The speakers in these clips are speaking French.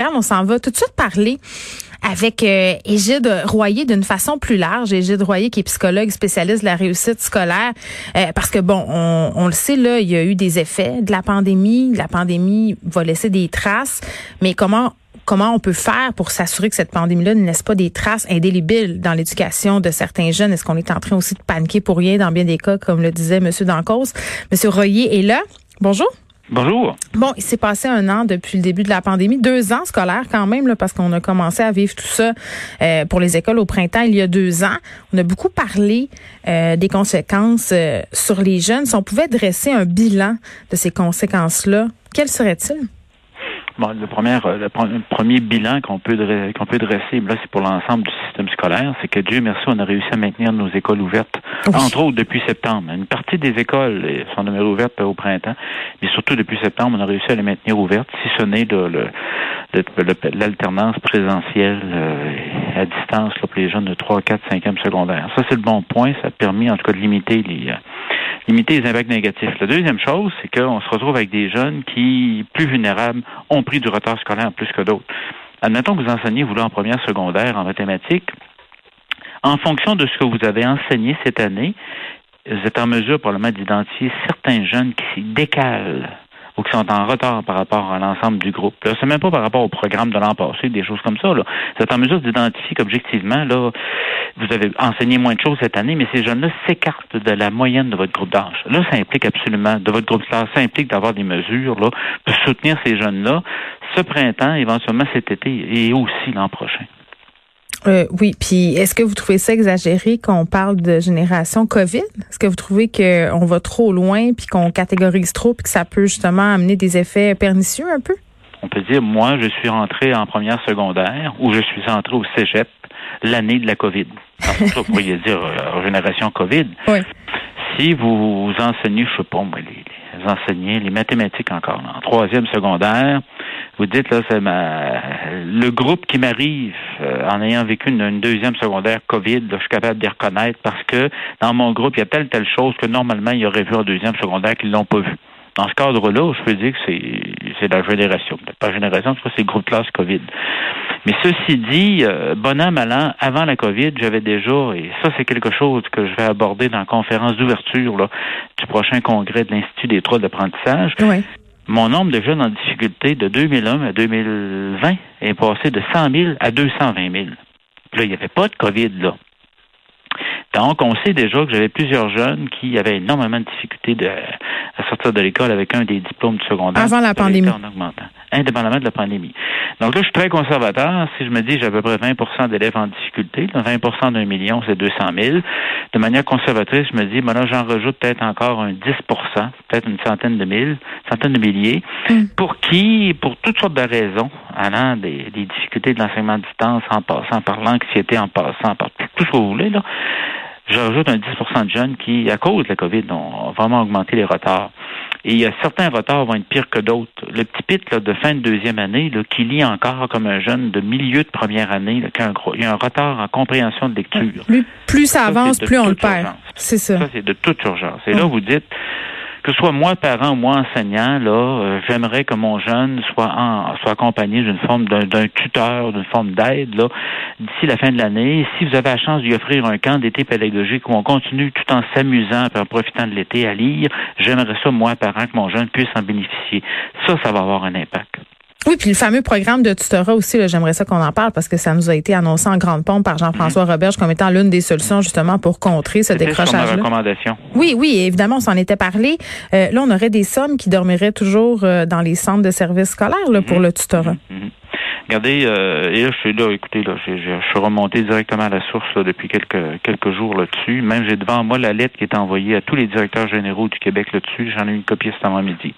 On s'en va tout de suite parler avec euh, Égide Royer d'une façon plus large. Égide Royer qui est psychologue spécialiste de la réussite scolaire. Euh, parce que bon, on, on, le sait, là, il y a eu des effets de la pandémie. La pandémie va laisser des traces. Mais comment comment on peut faire pour s'assurer que cette pandémie-là ne laisse pas des traces indélébiles dans l'éducation de certains jeunes? Est-ce qu'on est en train aussi de paniquer pour rien dans bien des cas, comme le disait M. Dancause? M. Royer est là. Bonjour. Bonjour. Bon, il s'est passé un an depuis le début de la pandémie, deux ans scolaires quand même, là, parce qu'on a commencé à vivre tout ça euh, pour les écoles au printemps il y a deux ans. On a beaucoup parlé euh, des conséquences euh, sur les jeunes. Si on pouvait dresser un bilan de ces conséquences-là, quel serait-il? Bon, le premier, euh, le premier bilan qu'on peut qu'on peut dresser, là, c'est pour l'ensemble du système scolaire, c'est que Dieu merci, on a réussi à maintenir nos écoles ouvertes, entre autres depuis septembre. Une partie des écoles sont demeurées ouvertes au printemps, mais surtout depuis septembre, on a réussi à les maintenir ouvertes, si ce n'est de, l'alternance présentielle euh, à distance là, pour les jeunes de 3, 4, 5e secondaire. Ça, c'est le bon point. Ça a permis, en tout cas, de limiter les, euh, limiter les impacts négatifs. La deuxième chose, c'est qu'on se retrouve avec des jeunes qui, plus vulnérables, ont pris du retard scolaire plus que d'autres. Admettons que vous enseignez, vous, là, en première secondaire, en mathématiques. En fonction de ce que vous avez enseigné cette année, vous êtes en mesure probablement d'identifier certains jeunes qui s'y décalent ou qui sont en retard par rapport à l'ensemble du groupe. C'est même pas par rapport au programme de l'an passé, des choses comme ça. Là. Vous êtes en mesure d'identifier qu'objectivement, là, vous avez enseigné moins de choses cette année, mais ces jeunes-là s'écartent de la moyenne de votre groupe d'âge. Là, ça implique absolument, de votre groupe d'âge, ça implique d'avoir des mesures là, pour soutenir ces jeunes-là ce printemps, éventuellement cet été et aussi l'an prochain. Euh, oui, puis est-ce que vous trouvez ça exagéré qu'on parle de génération COVID? Est-ce que vous trouvez qu'on va trop loin puis qu'on catégorise trop puis que ça peut justement amener des effets pernicieux un peu? On peut dire, moi, je suis rentré en première secondaire ou je suis entré au cégep l'année de la COVID. vous pourriez dire euh, génération COVID. Oui. Si vous enseignez, je sais pas, les, les enseignez les mathématiques encore, en troisième secondaire, vous dites là, c'est ma... le groupe qui m'arrive euh, en ayant vécu une, deuxième secondaire COVID, je suis capable de les reconnaître parce que dans mon groupe, il y a telle telle chose que normalement il y aurait vu en deuxième secondaire qu'ils l'ont pas vu. Dans ce cadre-là, je peux dire que c'est c'est la génération, pas génération, c'est le groupe classe COVID. Mais ceci dit, euh, bon an, mal an, avant la COVID, j'avais déjà, et ça c'est quelque chose que je vais aborder dans la conférence d'ouverture du prochain congrès de l'Institut des droits d'apprentissage. Oui mon nombre de jeunes en difficulté de 2001 à 2020 est passé de 100 000 à 220 000. Là, il n'y avait pas de COVID, là. Donc, on sait déjà que j'avais plusieurs jeunes qui avaient énormément de difficultés de, à sortir de l'école avec un des diplômes du secondaire. Avant la pandémie. En augmentant, indépendamment de la pandémie. Donc là, je suis très conservateur. Si je me dis j'ai à peu près 20% d'élèves en difficulté, 20% d'un million, c'est 200 000. De manière conservatrice, je me dis, ben là, j'en rajoute peut-être encore un 10% peut-être une centaine de mille, centaine de milliers, mm. pour qui, pour toutes sortes de raisons, allant des, des difficultés de l'enseignement à distance, en passant par l'anxiété, en passant par tout, tout ce que vous voulez, là, je rajoute un 10% de jeunes qui, à cause de la COVID, ont vraiment augmenté les retards. Et il y a certains retards vont être pires que d'autres. Le petit pit de fin de deuxième année, là, qui lit encore comme un jeune de milieu de première année, là, qui a un, il y a un retard en compréhension de lecture. Plus, ça, avance, plus on le perd. C'est ça. Ça, c'est de toute urgence. Et là, vous dites, que ce soit moi parent ou moi enseignant, là, euh, j'aimerais que mon jeune soit accompagné d'une forme d'un tuteur, d'une forme d'aide, là, d'ici la fin de l'année. Si vous avez la chance d'y offrir un camp d'été pédagogique où on continue tout en s'amusant et en profitant de l'été à lire, j'aimerais ça, moi, parent, que mon jeune puisse en bénéficier. Ça, ça va avoir un impact. Oui, puis le fameux programme de tutorat aussi, j'aimerais ça qu'on en parle parce que ça nous a été annoncé en grande pompe par Jean-François mm Roberge comme étant l'une des solutions justement pour contrer ce décrochage. recommandation. Oui, oui, évidemment, on s'en était parlé. Euh, là, on aurait des sommes qui dormiraient toujours euh, dans les centres de services scolaires là, pour mhm. le tutorat. Mhm. Regardez, euh, et là, je suis là, écoutez, là, je suis remonté directement à la source là, depuis quelques quelques jours là-dessus. Même j'ai devant moi la lettre qui est envoyée à tous les directeurs généraux du Québec là-dessus. J'en ai une copie cet avant-midi.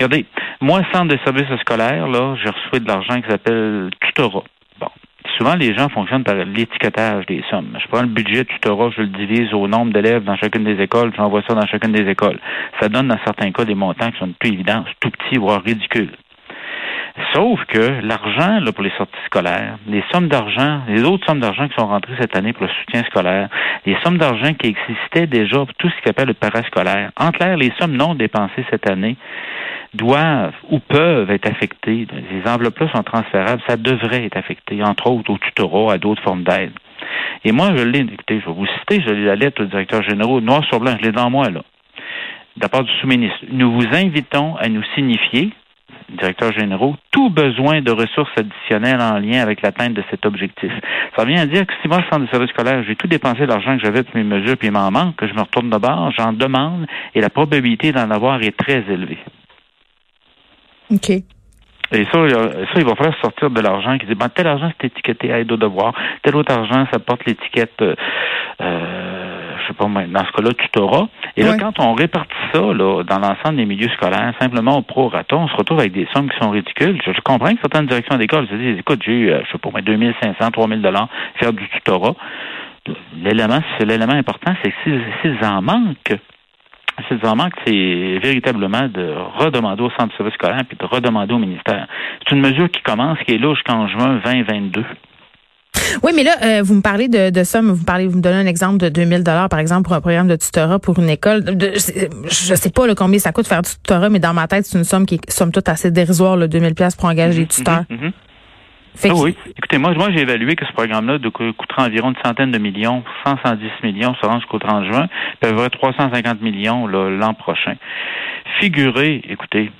Regardez, moi, centre de services scolaires, là, j'ai reçu de l'argent qui s'appelle tutorat. Bon. Souvent, les gens fonctionnent par l'étiquetage des sommes. Je prends le budget tutorat, je le divise au nombre d'élèves dans chacune des écoles, j'envoie ça dans chacune des écoles. Ça donne, dans certains cas, des montants qui sont plus évidents, tout petits, voire ridicules. Sauf que l'argent pour les sorties scolaires, les sommes d'argent, les autres sommes d'argent qui sont rentrées cette année pour le soutien scolaire, les sommes d'argent qui existaient déjà pour tout ce qu'on appelle le parascolaire, en clair, les sommes non dépensées cette année doivent ou peuvent être affectées. Les enveloppes-là sont transférables, ça devrait être affecté, entre autres au tutorat, à d'autres formes d'aide. Et moi, je l'ai, écoutez, je vais vous citer, je l'ai la lettre au directeur général, noir sur blanc, je l'ai dans moi, là, de la part du sous-ministre. Nous vous invitons à nous signifier directeurs généraux, tout besoin de ressources additionnelles en lien avec l'atteinte de cet objectif. Ça vient à dire que si moi, centre de service scolaire, j'ai tout dépensé l'argent que j'avais pour mes mesures, puis il m'en manque, que je me retourne de bord, j'en demande, et la probabilité d'en avoir est très élevée. OK. Et ça, ça, il va falloir sortir de l'argent qui dit, ben, tel argent, c'est étiqueté aide au devoir, tel autre argent, ça porte l'étiquette, euh, euh, sais pas, dans ce cas-là, tutorat. Et là, quand on répartit ça là, dans l'ensemble des milieux scolaires, simplement au prorata, on se retrouve avec des sommes qui sont ridicules. Je, comprends que certaines directions d'école se disent, écoute, j'ai eu, euh, je sais pas, 2500, 3000 dollars faire du tutorat. L'élément, l'élément important, c'est que s'ils en manquent, s'ils en manquent, c'est véritablement de redemander au centre de service scolaire puis de redemander au ministère. C'est une mesure qui commence, qui est là jusqu'en juin 2022. Oui, mais là, euh, vous me parlez de, de ça, vous parlez, vous me donnez un exemple de 2000 dollars, par exemple, pour un programme de tutorat pour une école. De, je, sais pas combien ça coûte faire du tutorat, mais dans ma tête, c'est une somme qui est somme toute assez dérisoire, le 2000 pièces pour engager des mhm, tuteurs. Mhm, mhm. Ah oui. Écoutez, moi, moi j'ai évalué que ce programme-là coûtera environ une centaine de millions, 100, 110 millions, ça jusqu'au 30 juin, puis à peu près 350 millions l'an prochain. Figurez, écoutez,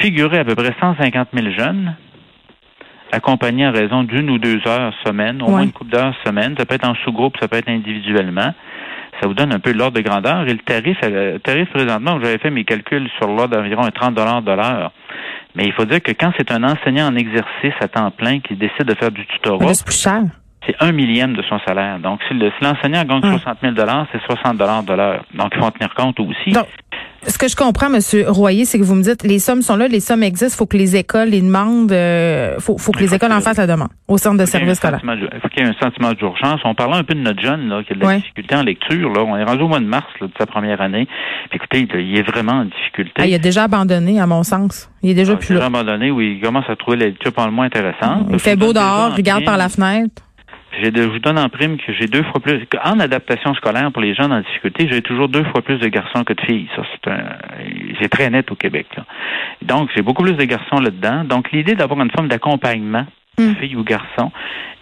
figurez à peu près 150 000 jeunes accompagné à raison d'une ou deux heures semaine, au moins une couple d'heures semaine. Ça peut être en sous-groupe, ça peut être individuellement. Ça vous donne un peu l'ordre de grandeur. Et le tarif, euh, le tarif présentement, j'avais fait mes calculs sur l'ordre d'environ 30 dollars de l'heure. Mais il faut dire que quand c'est un enseignant en exercice à temps plein qui décide de faire du tutorat, c'est plus cher. C'est un millième de son salaire. Donc, si l'enseignant gagne 60 000 c'est 60 dollars de l'heure. Donc, il faut en tenir compte aussi. Ce que je comprends, Monsieur Royer, c'est que vous me dites les sommes sont là, les sommes existent, faut que les écoles les demandent, euh, faut, faut que les écoles en fassent la demande au centre de service scolaire. Il faut qu'il y ait un sentiment d'urgence. On parlait un peu de notre jeune là, qui a de la difficulté en lecture. Là, on est rendu au mois de mars de sa première année. Puis, écoutez, il est vraiment en difficulté. Ah, il a déjà abandonné, à mon sens. Il est déjà ah, plus là. Il a abandonné, oui. Il commence à trouver la lecture pas le moins intéressante. Il fait beau dehors, regarde par la fenêtre. Je vous donne en prime que j'ai deux fois plus. En adaptation scolaire pour les jeunes en difficulté, j'ai toujours deux fois plus de garçons que de filles. Ça, c'est un, c'est très net au Québec. Là. Donc, j'ai beaucoup plus de garçons là-dedans. Donc, l'idée d'avoir une forme d'accompagnement, mm. filles ou garçons,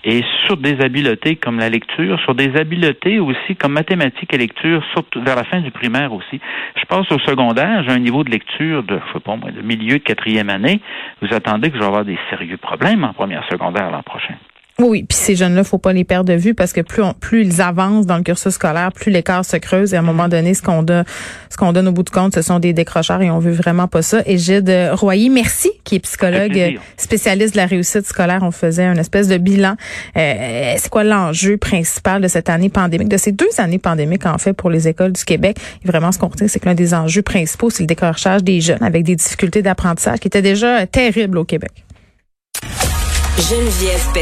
et sur des habiletés comme la lecture, sur des habiletés aussi comme mathématiques et lecture, surtout vers la fin du primaire aussi. Je passe au secondaire, j'ai un niveau de lecture de, je sais pas moi, de milieu de quatrième année. Vous attendez que je vais avoir des sérieux problèmes en première secondaire l'an prochain. Oui, puis ces jeunes-là, faut pas les perdre de vue parce que plus plus ils avancent dans le cursus scolaire, plus l'écart se creuse et à un moment donné, ce qu'on donne, ce qu'on donne au bout du compte, ce sont des décrocheurs et on veut vraiment pas ça. Et Gide Royer, merci, qui est psychologue spécialiste de la réussite scolaire. On faisait un espèce de bilan. Euh, c'est quoi l'enjeu principal de cette année pandémique, de ces deux années pandémiques en fait pour les écoles du Québec? Et vraiment, ce qu'on retient, c'est que l'un des enjeux principaux, c'est le décrochage des jeunes avec des difficultés d'apprentissage qui étaient déjà terribles au Québec. Geneviève